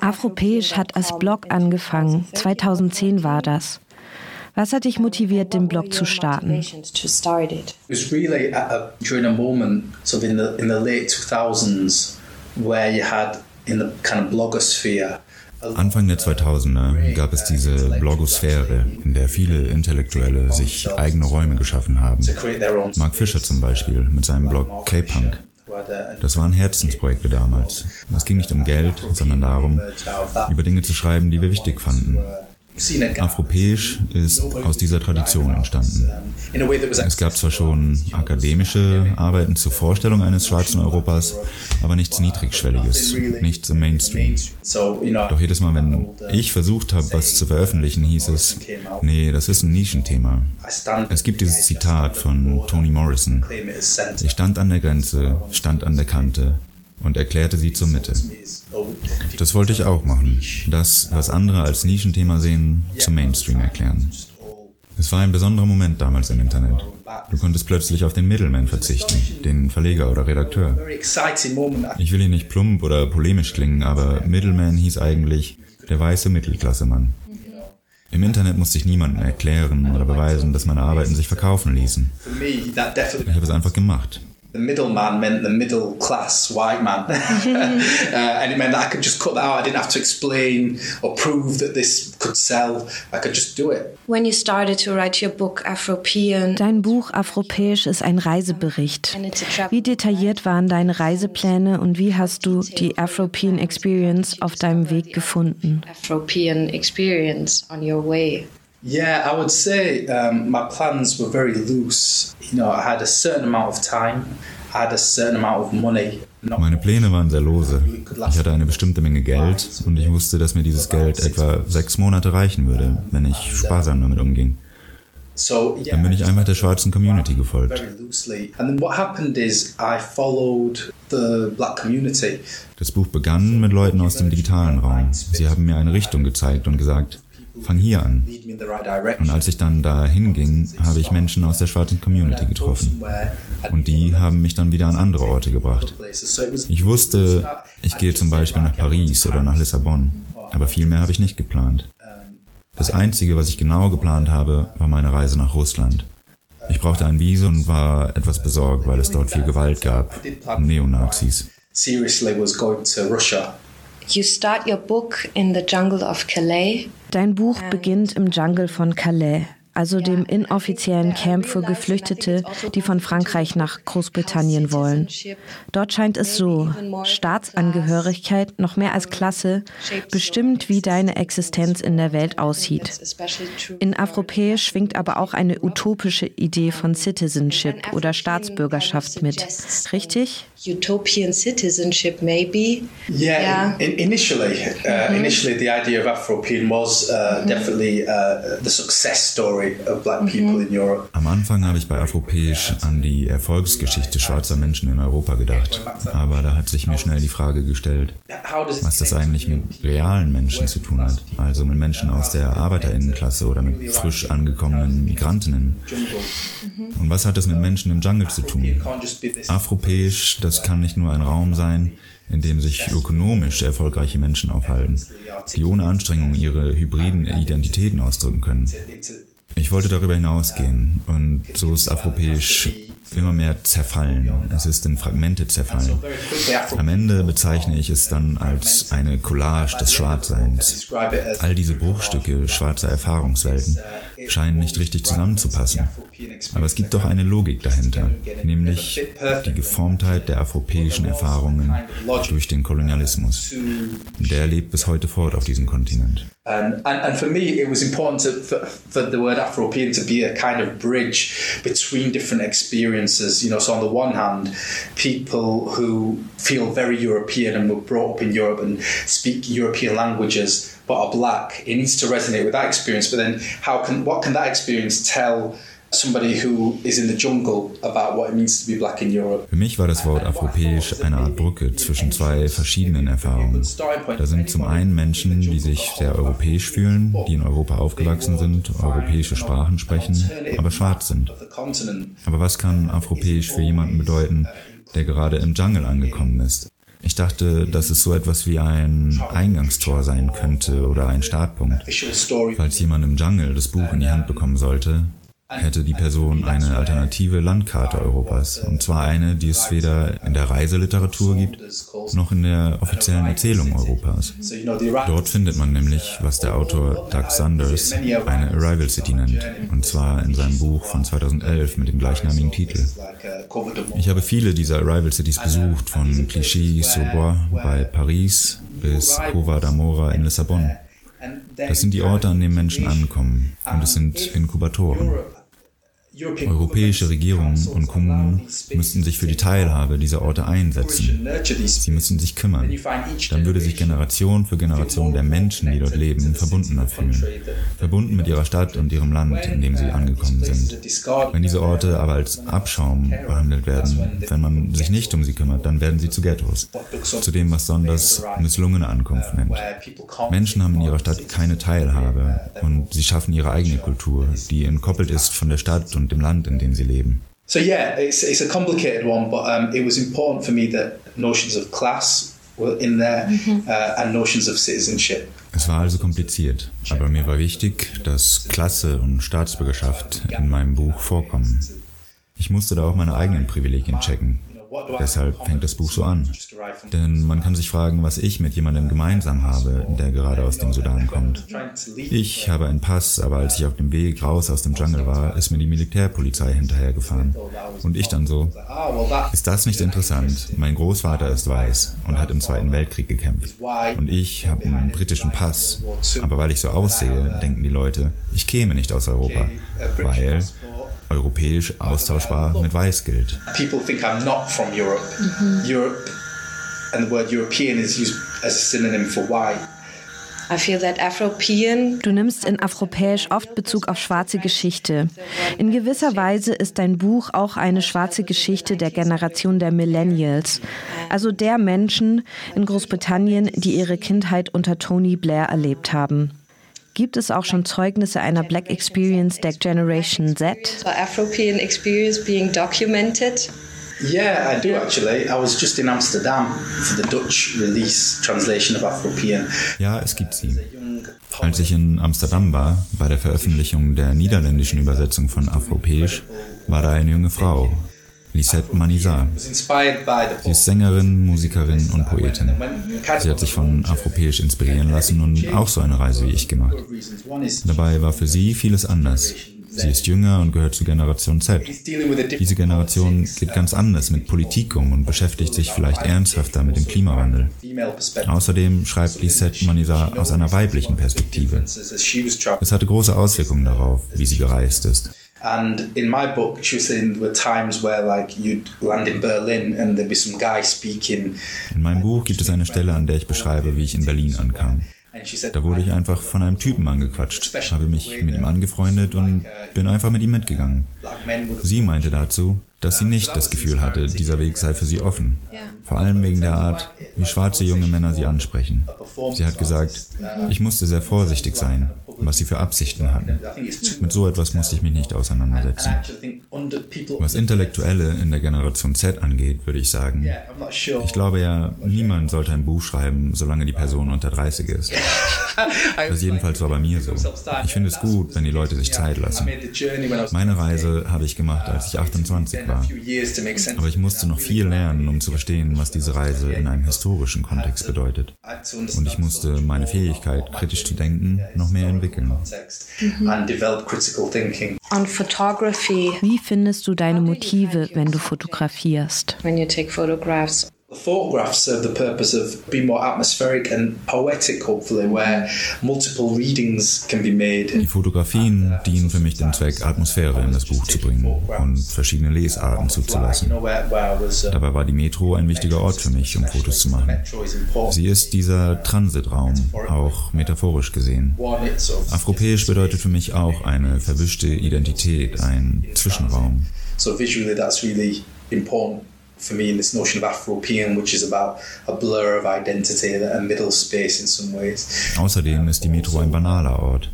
Afropäisch hat als Blog angefangen. 2010 war das. Was hat dich motiviert, den Blog zu starten? It was really during a moment, sort of in the in the late 2000s, where you had in the kind of blogosphere Anfang der 2000er gab es diese Blogosphäre, in der viele Intellektuelle sich eigene Räume geschaffen haben. Mark Fisher zum Beispiel mit seinem Blog K-Punk. Das waren Herzensprojekte damals. Es ging nicht um Geld, sondern darum, über Dinge zu schreiben, die wir wichtig fanden. Afropäisch ist aus dieser Tradition entstanden. Es gab zwar schon akademische Arbeiten zur Vorstellung eines schwarzen Europas, aber nichts Niedrigschwelliges, nichts im Mainstream. Doch jedes Mal, wenn ich versucht habe, was zu veröffentlichen, hieß es, nee, das ist ein Nischenthema. Es gibt dieses Zitat von Toni Morrison. Ich stand an der Grenze, stand an der Kante und erklärte sie zur Mitte. Das wollte ich auch machen. Das, was andere als Nischenthema sehen, zum Mainstream erklären. Es war ein besonderer Moment damals im Internet. Du konntest plötzlich auf den Middleman verzichten, den Verleger oder Redakteur. Ich will hier nicht plump oder polemisch klingen, aber Middleman hieß eigentlich der weiße Mittelklassemann. Im Internet musste ich niemandem erklären oder beweisen, dass meine Arbeiten sich verkaufen ließen. Ich habe es einfach gemacht the middleman meant the middle class white man. uh, and it meant that I could just cut that out. I didn't have to explain or prove that this could sell. I could just do it. When you started to write your book Afropean. Dein Buch Afropäisch ist ein Reisebericht. Wie detailliert waren deine Reisepläne und wie hast du die Afropean Experience auf deinem Weg gefunden? Afropean Experience on your way. Yeah, I would say um, my plans were very loose. You know, I had a certain amount of time, I had a certain amount of money. Meine Pläne waren sehr lose. Ich hatte eine bestimmte Menge Geld und ich wusste, dass mir dieses Geld etwa sechs Monate reichen würde, wenn ich sparsam damit umging. Dann bin ich einfach der schwarzen Community gefolgt. Das Buch begann mit Leuten aus dem digitalen Raum. Sie haben mir eine Richtung gezeigt und gesagt, fang hier an. Und als ich dann da hinging, habe ich Menschen aus der schwarzen Community getroffen. Und die haben mich dann wieder an andere Orte gebracht. Ich wusste, ich gehe zum Beispiel nach Paris oder nach Lissabon, aber viel mehr habe ich nicht geplant. Das Einzige, was ich genau geplant habe, war meine Reise nach Russland. Ich brauchte ein Visum und war etwas besorgt, weil es dort viel Gewalt gab. Neonazis. Seriously was going to Russia. You start your book in the jungle of Calais. Dein Buch beginnt im Jungle von Calais also dem inoffiziellen Camp für Geflüchtete, die von Frankreich nach Großbritannien wollen. Dort scheint es so, Staatsangehörigkeit noch mehr als Klasse bestimmt, wie deine Existenz in der Welt aussieht. In Afropäisch schwingt aber auch eine utopische Idee von Citizenship oder Staatsbürgerschaft mit. Richtig? Utopian citizenship, maybe. Yeah, yeah. In, initially, uh, mhm. initially the idea of Afropean was uh, definitely uh, the success story. Am Anfang habe ich bei Afropäisch an die Erfolgsgeschichte schwarzer Menschen in Europa gedacht. Aber da hat sich mir schnell die Frage gestellt, was das eigentlich mit realen Menschen zu tun hat. Also mit Menschen aus der Arbeiterinnenklasse oder mit frisch angekommenen Migrantinnen. Und was hat das mit Menschen im Jungle zu tun? Afropäisch, das kann nicht nur ein Raum sein, in dem sich ökonomisch erfolgreiche Menschen aufhalten, die ohne Anstrengung ihre hybriden Identitäten ausdrücken können. Ich wollte darüber hinausgehen und so ist Afropäisch immer mehr zerfallen. Es ist in Fragmente zerfallen. Am Ende bezeichne ich es dann als eine Collage des Schwarzseins. All diese Bruchstücke schwarzer Erfahrungswelten scheinen nicht richtig zusammenzupassen. Aber es gibt doch eine Logik dahinter, nämlich die Geformtheit der afropäischen Erfahrungen durch den Kolonialismus. Der lebt bis heute fort auf diesem Kontinent. And, and, and for me, it was important to, Afro-European to be a bridge between different experiences. You know, so on the one hand, people who feel very European and were brought up in Europe and speak European languages but are black, it needs to resonate with that experience. But then, how can what can that experience tell? Für mich war das Wort afropäisch eine Art Brücke zwischen zwei verschiedenen Erfahrungen. Da sind zum einen Menschen, die sich sehr europäisch fühlen, die in Europa aufgewachsen sind, europäische Sprachen sprechen, aber schwarz sind. Aber was kann afropäisch für jemanden bedeuten, der gerade im Jungle angekommen ist? Ich dachte, dass es so etwas wie ein Eingangstor sein könnte oder ein Startpunkt. Falls jemand im Jungle das Buch in die Hand bekommen sollte, hätte die Person eine alternative Landkarte Europas. Und zwar eine, die es weder in der Reiseliteratur gibt, noch in der offiziellen Erzählung Europas. Dort findet man nämlich, was der Autor Doug Sanders eine Arrival City nennt. Und zwar in seinem Buch von 2011 mit dem gleichnamigen Titel. Ich habe viele dieser Arrival Cities besucht, von Clichy-sous-Bois bei Paris bis Cova d'Amora in Lissabon. Das sind die Orte, an denen Menschen ankommen und es sind Inkubatoren. Europäische Regierungen und Kommunen müssten sich für die Teilhabe dieser Orte einsetzen. Sie müssten sich kümmern. Dann würde sich Generation für Generation der Menschen, die dort leben, verbundener fühlen. Verbunden mit ihrer Stadt und ihrem Land, in dem sie angekommen sind. Wenn diese Orte aber als Abschaum behandelt werden, wenn man sich nicht um sie kümmert, dann werden sie zu Ghettos. Zu dem, was Sonders misslungene Ankunft nennt. Menschen haben in ihrer Stadt keine Teilhabe und sie schaffen ihre eigene Kultur, die entkoppelt ist von der Stadt und und dem Land, in dem sie leben. So yeah, it's, it's a complicated one, but um, it was important for me that notions of class were in there mhm. uh, and notions of citizenship. Es war also kompliziert, aber mir war wichtig, dass Klasse und Staatsbürgerschaft in meinem Buch vorkommen. Ich musste da auch meine eigenen Privilegien checken. Deshalb fängt das Buch so an. Denn man kann sich fragen, was ich mit jemandem gemeinsam habe, der gerade aus dem Sudan kommt. Ich habe einen Pass, aber als ich auf dem Weg raus aus dem Jungle war, ist mir die Militärpolizei hinterhergefahren. Und ich dann so, ist das nicht interessant? Mein Großvater ist weiß und hat im Zweiten Weltkrieg gekämpft. Und ich habe einen britischen Pass. Aber weil ich so aussehe, denken die Leute, ich käme nicht aus Europa. Weil europäisch austauschbar mit weiß gilt. People think I'm not from Europe. Mhm. Europe and the word European is used as a synonym for white. Du nimmst in Afropäisch oft Bezug auf schwarze Geschichte. In gewisser Weise ist dein Buch auch eine schwarze Geschichte der Generation der Millennials, also der Menschen in Großbritannien, die ihre Kindheit unter Tony Blair erlebt haben. Gibt es auch schon Zeugnisse einer Black Experience der Generation Z? So Afropean experience being documented. Yeah, I do actually. I was just in Amsterdam for the Dutch release translation of Afropean. Ja, es gibt sie. Als ich in Amsterdam war, bei der Veröffentlichung der niederländischen Übersetzung von Afropäisch, war da eine junge Frau, Lisette Manizar. Sie ist Sängerin, Musikerin und Poetin. Sie hat sich von Afropäisch inspirieren lassen und auch so eine Reise wie ich gemacht. Dabei war für sie vieles anders. Sie ist jünger und gehört zur Generation Z. Diese Generation geht ganz anders mit Politik um und beschäftigt sich vielleicht ernsthafter mit dem Klimawandel. Außerdem schreibt Lisette Manizar aus einer weiblichen Perspektive. Es hatte große Auswirkungen darauf, wie sie gereist ist. And in my book, she was saying there were times where like you'd land in Berlin and there'd be some guy speaking. In meinem Buch gibt es eine Stelle, an der ich beschreibe, wie ich in Berlin ankam. Da wurde ich einfach von einem Typen angequatscht, habe mich mit ihm angefreundet und bin einfach mit ihm mitgegangen. Sie meinte dazu, dass sie nicht das Gefühl hatte, dieser Weg sei für sie offen. Vor allem wegen der Art, wie schwarze junge Männer sie ansprechen. Sie hat gesagt, ich musste sehr vorsichtig sein, was sie für Absichten hatten. Mit so etwas musste ich mich nicht auseinandersetzen. Was Intellektuelle in der Generation Z angeht, würde ich sagen, ich glaube ja, niemand sollte ein Buch schreiben, solange die Person unter 30 ist. Das jedenfalls war bei mir so. Ich finde es gut, wenn die Leute sich Zeit lassen. Meine Reise habe ich gemacht, als ich 28 war. Aber ich musste noch viel lernen, um zu verstehen, was diese Reise in einem historischen Kontext bedeutet. Und ich musste meine Fähigkeit, kritisch zu denken, noch mehr entwickeln. Mhm. Wie findest du deine Motive, wenn du fotografierst? Photographs serve the purpose of being more atmospheric and poetic, hopefully, where multiple readings can be made. Die Fotografien dienen für mich dem Zweck, Atmosphäre in das Buch zu bringen und verschiedene Lesarten zuzulassen. Dabei war die Metro ein wichtiger Ort für mich, um Fotos zu machen. Sie ist dieser Transitraum, auch metaphorisch gesehen. Afropäisch bedeutet für mich auch eine verwischte Identität, ein Zwischenraum. So visually that's really important for me in this notion of Afropean, which is about a blur of identity, a middle space in some ways. Außerdem ist die Metro ein banaler Ort.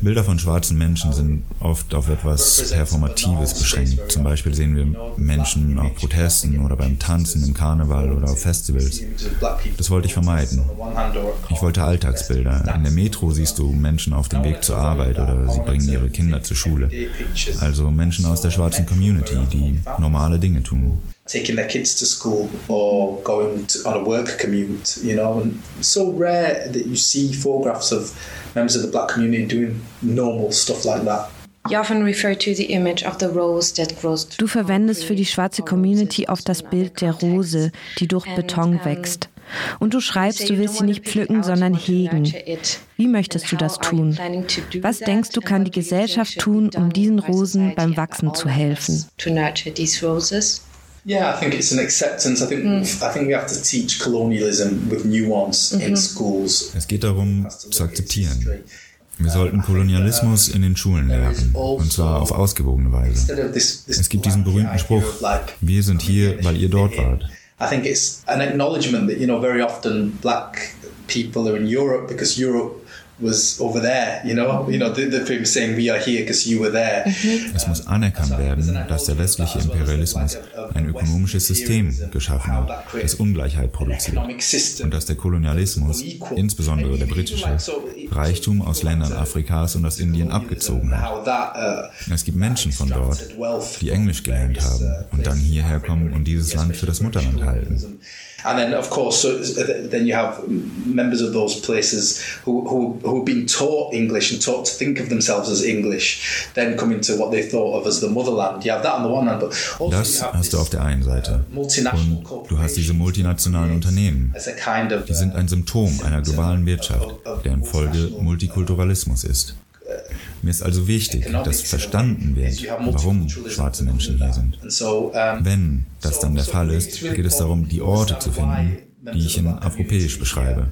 Bilder von schwarzen Menschen sind oft auf etwas Performatives beschränkt. Zum Beispiel sehen wir Menschen auf Protesten oder beim Tanzen im Karneval oder auf Festivals. Das wollte ich vermeiden. Ich wollte Alltagsbilder. In der Metro siehst du Menschen auf dem Weg zur Arbeit oder sie bringen ihre Kinder zur Schule. Also Menschen aus der schwarzen Community, die normale Dinge tun taking their kids to school or going to, on a work commute, you know, and it's so rare that you see photographs of members of the black community doing normal stuff like that. Du verwendest für die schwarze Community oft das Bild der Rose, die durch Beton wächst. Und du schreibst, du willst sie nicht pflücken, sondern hegen. Wie möchtest du das tun? Was denkst du, kann die Gesellschaft tun, um diesen Rosen beim Wachsen zu helfen? Yeah, I think it's an acceptance. I think mm. I think we have to teach colonialism with nuance in mhm. schools. Es geht darum, zu akzeptieren. Wir sollten Kolonialismus in den Schulen lernen, und zwar auf ausgewogene Weise. Es gibt diesen berühmten Spruch, wir sind hier, weil ihr dort wart. I think it's an acknowledgement that, you know, very often black people are in Europe because Europe was over there, you know, you know, the, the film saying we are here because you were there. Es muss anerkannt werden, dass der westliche Imperialismus ein ökonomisches System geschaffen hat, das Ungleichheit produziert und dass der Kolonialismus, insbesondere der britische, Reichtum aus Ländern Afrikas und aus Indien abgezogen hat. Es gibt Menschen von dort, die Englisch gelernt haben und dann hierher kommen und dieses Land für das Mutterland halten. And then, of course, so then you have members of those places who, who, who have been taught English and taught to think of themselves as English, then coming to what they thought of as the motherland. You have that on the one hand, but also das hast du auf der einen Seite. Uh, und du hast diese multinationalen Unternehmen. Die sind ein Symptom einer globalen Wirtschaft, deren Folge Multikulturalismus ist. Mir ist also wichtig, dass verstanden wird, warum schwarze Menschen hier sind. Wenn das dann der Fall ist, geht es darum, die Orte zu finden, die ich in Afropäisch beschreibe.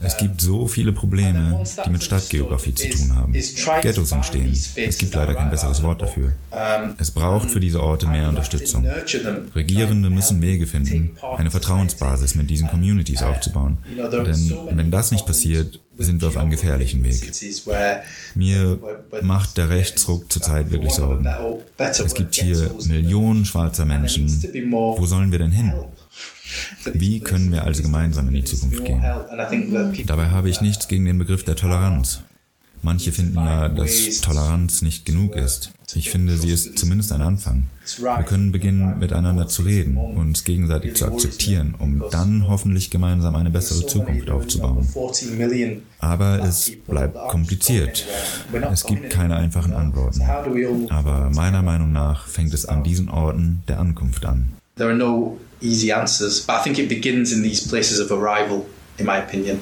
Es gibt so viele Probleme, die mit Stadtgeografie zu tun haben. Ghettos entstehen. Es gibt leider kein besseres Wort dafür. Es braucht für diese Orte mehr Unterstützung. Regierende müssen Wege finden, eine Vertrauensbasis mit diesen Communities aufzubauen. Denn wenn das nicht passiert, sind wir auf einem gefährlichen Weg. Mir macht der Rechtsruck zurzeit wirklich Sorgen. Es gibt hier Millionen schwarzer Menschen. Wo sollen wir denn hin? Wie können wir also gemeinsam in die Zukunft gehen? Dabei habe ich nichts gegen den Begriff der Toleranz. Manche finden ja, dass Toleranz nicht genug ist. Ich finde, sie ist zumindest ein Anfang. Wir können beginnen, miteinander zu reden, uns gegenseitig zu akzeptieren, um dann hoffentlich gemeinsam eine bessere Zukunft aufzubauen. Aber es bleibt kompliziert. Es gibt keine einfachen Antworten. Aber meiner Meinung nach fängt es an diesen Orten der Ankunft an. There are no easy answers, but I think it begins in these places of arrival, in my opinion.